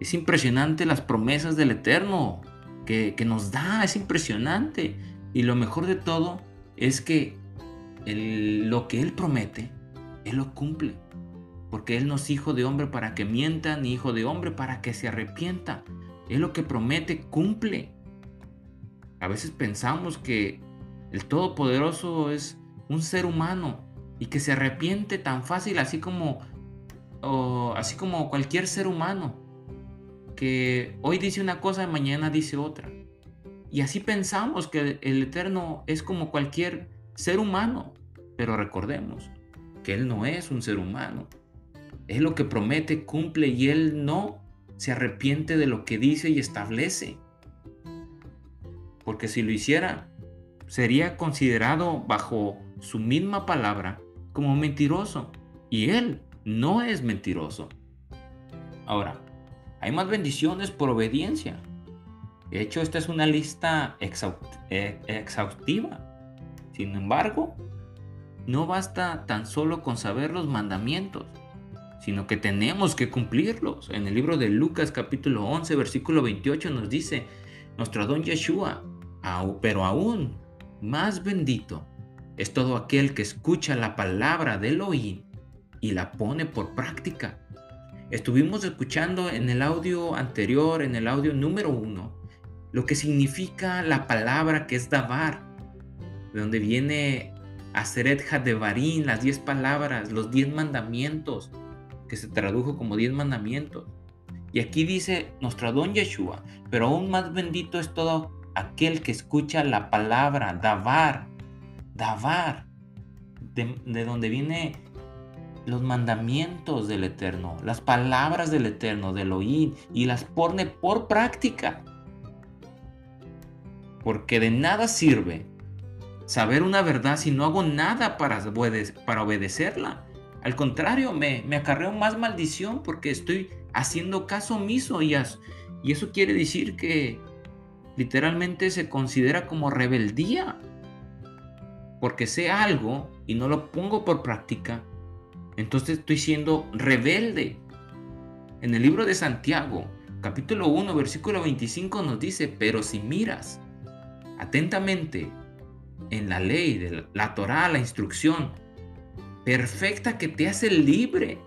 A: Es impresionante las promesas del Eterno que, nos da, es impresionante. Y lo mejor de todo es que lo que Él promete, Él lo cumple. Porque Él no es hijo de hombre para que mienta, ni hijo de hombre para que se arrepienta. Él lo que promete cumple. A veces pensamos que el Todopoderoso es un ser humano y que se arrepiente tan fácil así como así como cualquier ser humano que hoy dice una cosa y mañana dice otra. Y así pensamos que el Eterno es como cualquier ser humano, pero recordemos que Él no es un ser humano. Él lo que promete cumple y Él no se arrepiente de lo que dice y establece. Porque si lo hiciera, sería considerado bajo su misma palabra como mentiroso. Y Él no es mentiroso. Ahora, hay más bendiciones por obediencia. De hecho, esta es una lista eh, exhaustiva. Sin embargo, no basta tan solo con saber los mandamientos, sino que tenemos que cumplirlos. En el libro de Lucas capítulo 11, versículo 28 nos dice, nuestro don Yeshua, pero aún más bendito es todo aquel que escucha la palabra de Elohim y la pone por práctica. Estuvimos escuchando en el audio anterior, en el audio número uno, lo que significa la palabra que es Davar, de donde viene Aseret Hadevarim, las diez palabras, los diez mandamientos, que se tradujo como diez mandamientos. Y aquí dice nuestro don Yeshua, pero aún más bendito es todo aquel que escucha la palabra, Davar, Davar, de, de donde viene los mandamientos del Eterno, las palabras del Eterno, del oír, y las pone por práctica. Porque de nada sirve saber una verdad si no hago nada para, obedecerla. Al contrario, me, acarreo más maldición porque estoy haciendo caso omiso y eso quiere decir que literalmente se considera como rebeldía porque sé algo y no lo pongo por práctica, entonces estoy siendo rebelde. En el libro de Santiago, capítulo 1, versículo 25 nos dice, pero si miras atentamente en la ley, de la Torah, la instrucción perfecta que te hace libre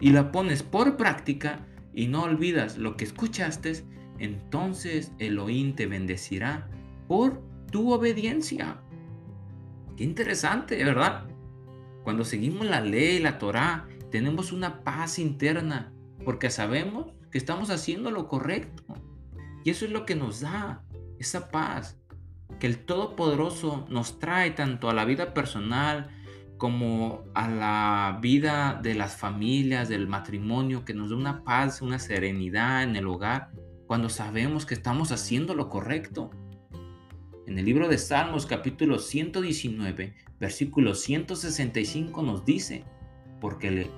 A: y la pones por práctica y no olvidas lo que escuchaste, entonces Elohim te bendecirá por tu obediencia. Qué interesante, ¿verdad? Cuando seguimos la ley, la Torah, tenemos una paz interna porque sabemos que estamos haciendo lo correcto. Y eso es lo que nos da esa paz que el Todopoderoso nos trae tanto a la vida personal como a la vida de las familias, del matrimonio, que nos da una paz, una serenidad en el hogar cuando sabemos que estamos haciendo lo correcto. En el libro de Salmos capítulo 119, versículo 165 nos dice, porque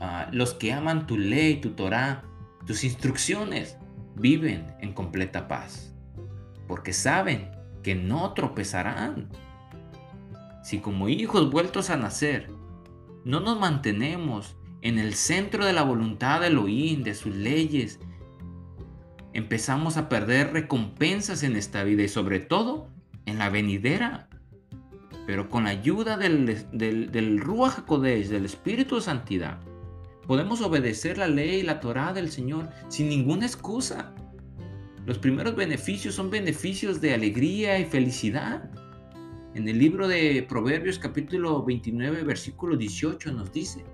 A: ah, los que aman tu ley, tu Torah, tus instrucciones, viven en completa paz, porque saben que no tropezarán. Si como hijos vueltos a nacer, no nos mantenemos en el centro de la voluntad de Elohim, de sus leyes empezamos a perder recompensas en esta vida y sobre todo en la venidera. Pero con la ayuda del, del, del Ruach del Espíritu de Santidad, podemos obedecer la ley y la Torah del Señor sin ninguna excusa. Los primeros beneficios son beneficios de alegría y felicidad. En el libro de Proverbios capítulo 29 versículo 18 nos dice,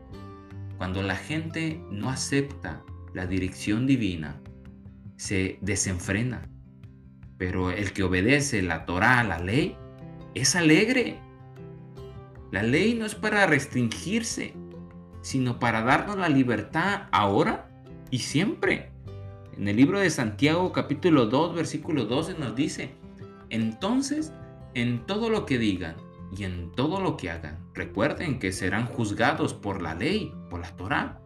A: cuando la gente no acepta la dirección divina, se desenfrena. Pero el que obedece la Torah, la ley, es alegre. La ley no es para restringirse, sino para darnos la libertad ahora y siempre. En el libro de Santiago capítulo 2 versículo 12 nos dice, entonces en todo lo que digan y en todo lo que hagan, recuerden que serán juzgados por la ley, por la Torah,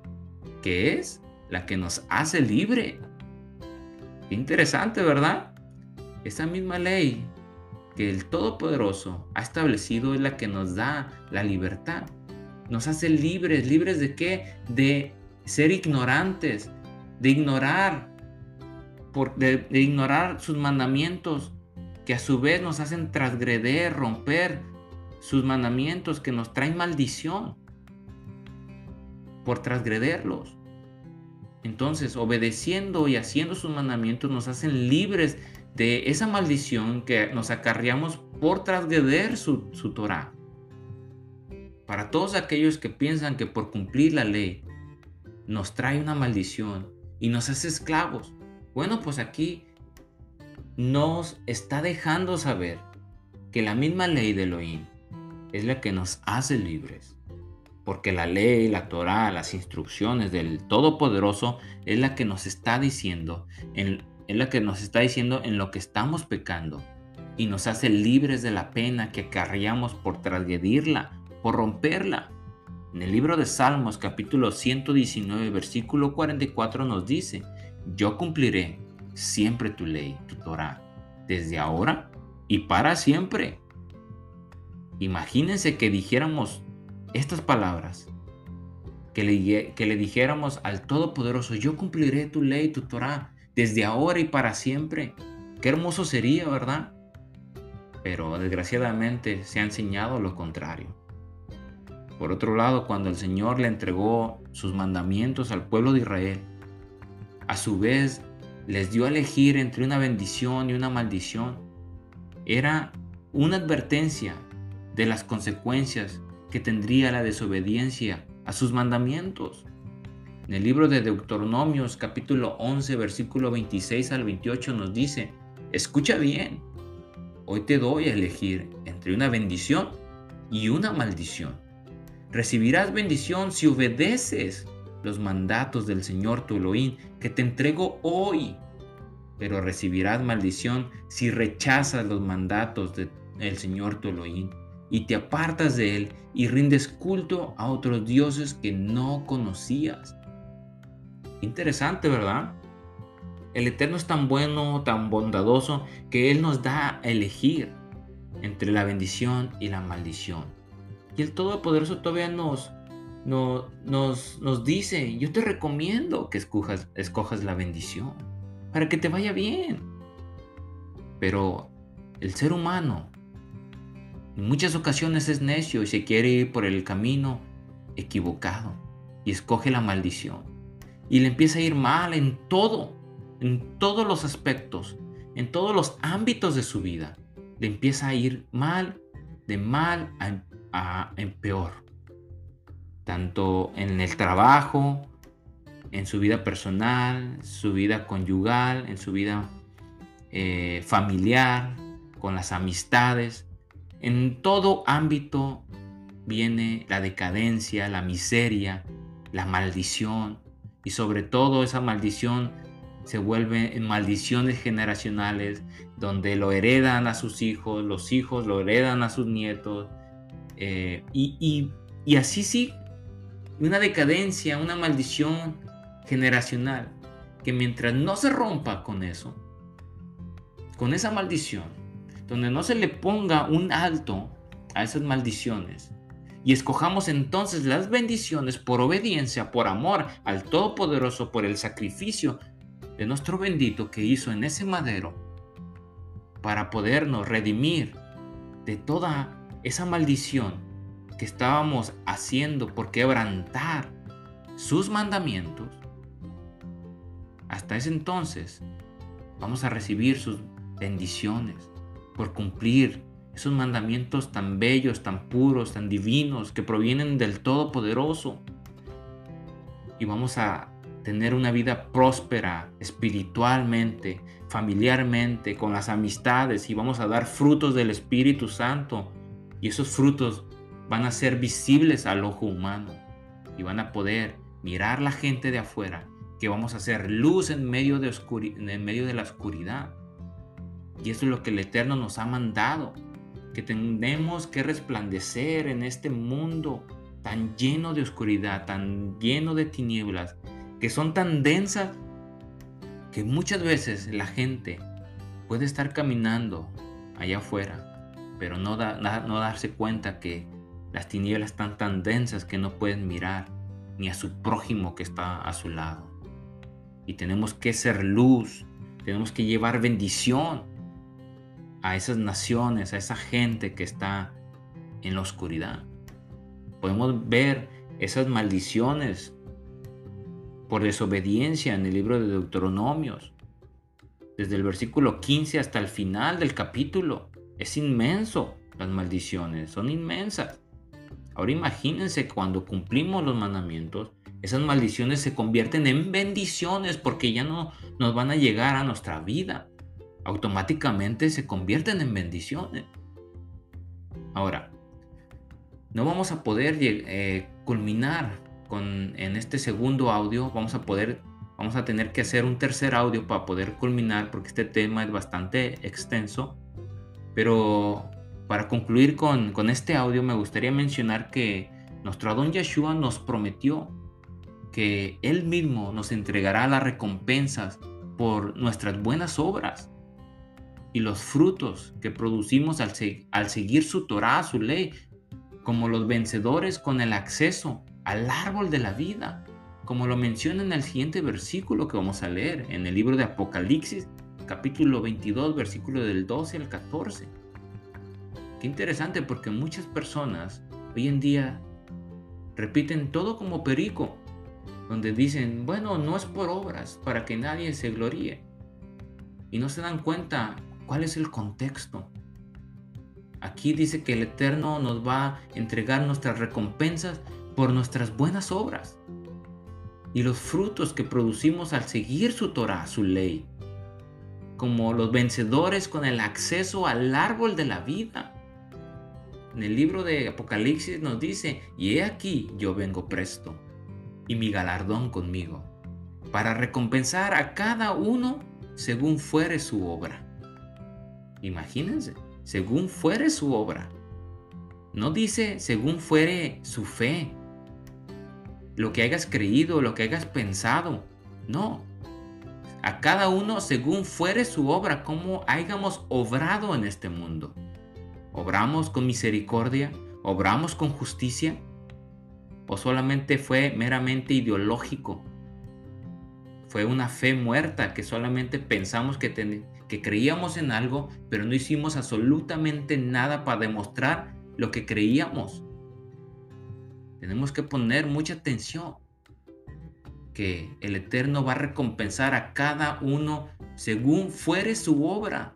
A: que es la que nos hace libre. Interesante, ¿verdad? Esa misma ley que el Todopoderoso ha establecido es la que nos da la libertad. Nos hace libres. ¿Libres de qué? De ser ignorantes, de ignorar, de, ignorar sus mandamientos, que a su vez nos hacen transgreder, romper sus mandamientos, que nos traen maldición por transgrederlos. Entonces, obedeciendo y haciendo sus mandamientos nos hacen libres de esa maldición que nos acarreamos por transgreder su, su Torah. Para todos aquellos que piensan que por cumplir la ley nos trae una maldición y nos hace esclavos, bueno, pues aquí nos está dejando saber que la misma ley de Elohim es la que nos hace libres. Porque la ley, la Torah, las instrucciones del Todopoderoso es la que nos está diciendo, en, es la que nos está diciendo en lo que estamos pecando y nos hace libres de la pena que acarreamos por transgredirla, por romperla. En el libro de Salmos capítulo 119 versículo 44 nos dice, yo cumpliré siempre tu ley, tu Torah, desde ahora y para siempre. Imagínense que dijéramos estas palabras, que le, dijéramos al Todopoderoso, yo cumpliré tu ley, tu Torah, desde ahora y para siempre. Qué hermoso sería, ¿verdad? Pero desgraciadamente se ha enseñado lo contrario. Por otro lado, cuando el Señor le entregó sus mandamientos al pueblo de Israel, a su vez les dio a elegir entre una bendición y una maldición. Era una advertencia de las consecuencias que tendría la desobediencia a sus mandamientos. En el libro de Deuteronomios capítulo 11 versículo 26 al 28 nos dice, escucha bien, hoy te doy a elegir entre una bendición y una maldición. Recibirás bendición si obedeces los mandatos del Señor tu Elohim que te entrego hoy, pero recibirás maldición si rechazas los mandatos del Señor tu Elohim y te apartas de él y rindes culto a otros dioses que no conocías. Interesante, ¿verdad? El Eterno es tan bueno, tan bondadoso, que Él nos da a elegir entre la bendición y la maldición. Y el Todopoderoso todavía nos, nos, nos, nos dice, yo te recomiendo que escojas, escojas la bendición, para que te vaya bien. Pero el ser humano en muchas ocasiones es necio y se quiere ir por el camino equivocado y escoge la maldición. Y le empieza a ir mal en todo, en todos los aspectos, en todos los ámbitos de su vida. Le empieza a ir mal, de mal a, peor. Tanto en el trabajo, en su vida personal, su vida conyugal, en su vida eh, familiar, con las amistades. En todo ámbito viene la decadencia, la miseria, la maldición. Y sobre todo esa maldición se vuelve en maldiciones generacionales donde lo heredan a sus hijos, los hijos lo heredan a sus nietos. Eh, y, y así sí, una decadencia, una maldición generacional que mientras no se rompa con eso, con esa maldición, donde no se le ponga un alto a esas maldiciones y escojamos entonces las bendiciones por obediencia, por amor al Todopoderoso, por el sacrificio de nuestro bendito que hizo en ese madero para podernos redimir de toda esa maldición que estábamos haciendo por quebrantar sus mandamientos, hasta ese entonces vamos a recibir sus bendiciones por cumplir esos mandamientos tan bellos, tan puros, tan divinos, que provienen del Todopoderoso. Y vamos a tener una vida próspera espiritualmente, familiarmente, con las amistades y vamos a dar frutos del Espíritu Santo. Y esos frutos van a ser visibles al ojo humano y van a poder mirar la gente de afuera que vamos a hacer luz en medio de, en medio de la oscuridad y eso es lo que el Eterno nos ha mandado, que tenemos que resplandecer en este mundo tan lleno de oscuridad, tan lleno de tinieblas, que son tan densas que muchas veces la gente puede estar caminando allá afuera, pero no, no darse cuenta que las tinieblas están tan densas que no pueden mirar ni a su prójimo que está a su lado. Y tenemos que ser luz, tenemos que llevar bendición a esas naciones, a esa gente que está en la oscuridad. Podemos ver esas maldiciones por desobediencia en el libro de Deuteronomios. Desde el versículo 15 hasta el final del capítulo. Es inmenso las maldiciones, son inmensas. Ahora imagínense cuando cumplimos los mandamientos, esas maldiciones se convierten en bendiciones porque ya no nos van a llegar a nuestra vida. Automáticamente se convierten en bendiciones. Ahora, no vamos a poder eh, culminar con, en este segundo audio. Vamos a poder, vamos a tener que hacer un tercer audio para poder culminar porque este tema es bastante extenso. Pero para concluir con, con este audio me gustaría mencionar que nuestro Adón Yeshua nos prometió que Él mismo nos entregará las recompensas por nuestras buenas obras y los frutos que producimos al, seguir su Torah, su ley, como los vencedores con el acceso al árbol de la vida, como lo menciona en el siguiente versículo que vamos a leer en el libro de Apocalipsis, capítulo 22, versículo del 12 al 14. Qué interesante porque muchas personas hoy en día repiten todo como perico, donde dicen, bueno, no es por obras, para que nadie se gloríe. Y no se dan cuenta cuál es el contexto. Aquí dice que el Eterno nos va a entregar nuestras recompensas por nuestras buenas obras y los frutos que producimos al seguir su Torah, su ley, como los vencedores con el acceso al árbol de la vida. En el libro de Apocalipsis nos dice, y he aquí yo vengo presto, y mi galardón conmigo, para recompensar a cada uno según fuere su obra. Imagínense según fuere su obra. No dice según fuere su fe, lo que hayas creído, lo que hayas pensado. No. A cada uno según fuere su obra, como hayamos obrado en este mundo. ¿Obramos con misericordia? ¿Obramos con justicia? ¿O solamente fue meramente ideológico? Fue una fe muerta que solamente pensamos que, que creíamos en algo, pero no hicimos absolutamente nada para demostrar lo que creíamos. Tenemos que poner mucha atención que el Eterno va a recompensar a cada uno según fuere su obra.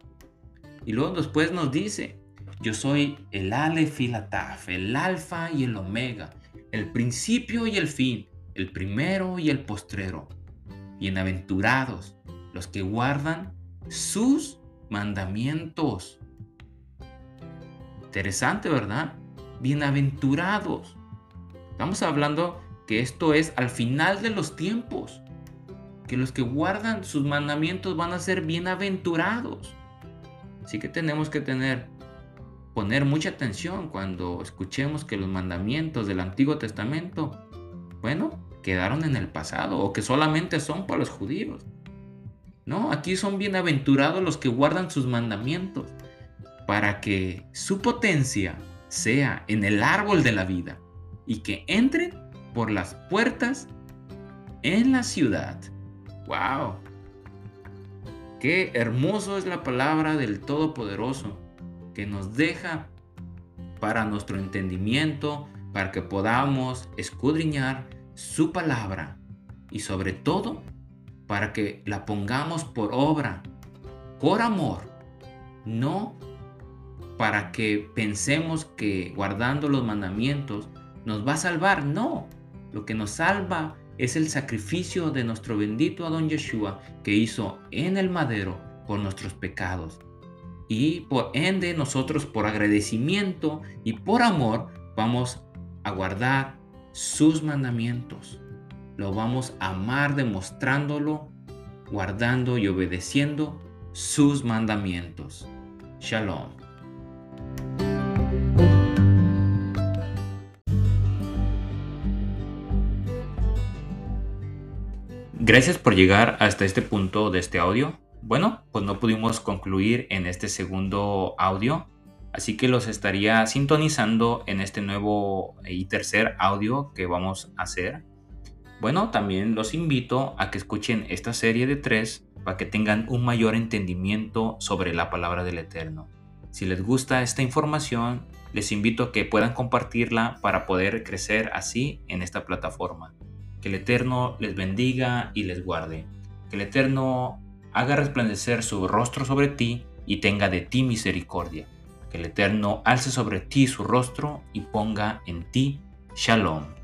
A: Y luego después nos dice, yo soy el Aleph y la Taf, el Alfa y el Omega, el principio y el fin, el primero y el postrero. Bienaventurados los que guardan sus mandamientos. Interesante, ¿verdad? Bienaventurados. Estamos hablando que esto es al final de los tiempos. Que los que guardan sus mandamientos van a ser bienaventurados. Así que tenemos que tener, poner mucha atención cuando escuchemos que los mandamientos del Antiguo Testamento, bueno, quedaron en el pasado o que solamente son para los judíos. No, aquí son bienaventurados los que guardan sus mandamientos, para que su potencia sea en el árbol de la vida y que entren por las puertas en la ciudad. ¡Wow! Qué hermoso es la palabra del Todopoderoso que nos deja para nuestro entendimiento, para que podamos escudriñar su palabra y sobre todo para que la pongamos por obra, por amor, no para que pensemos que guardando los mandamientos nos va a salvar, no, lo que nos salva es el sacrificio de nuestro bendito Adón Yeshua que hizo en el madero por nuestros pecados. Y por ende nosotros por agradecimiento y por amor vamos a guardar sus mandamientos. Lo vamos a amar demostrándolo, guardando y obedeciendo sus mandamientos. Shalom. Gracias por llegar hasta este punto de este audio. Bueno, pues no pudimos concluir en este segundo audio, así que los estaría sintonizando en este nuevo y tercer audio que vamos a hacer. Bueno, también los invito a que escuchen esta serie de tres para que tengan un mayor entendimiento sobre la palabra del Eterno. Si les gusta esta información, les invito a que puedan compartirla para poder crecer así en esta plataforma. Que el Eterno les bendiga y les guarde. Que el Eterno haga resplandecer su rostro sobre ti y tenga de ti misericordia. Que el Eterno alce sobre ti su rostro y ponga en ti shalom.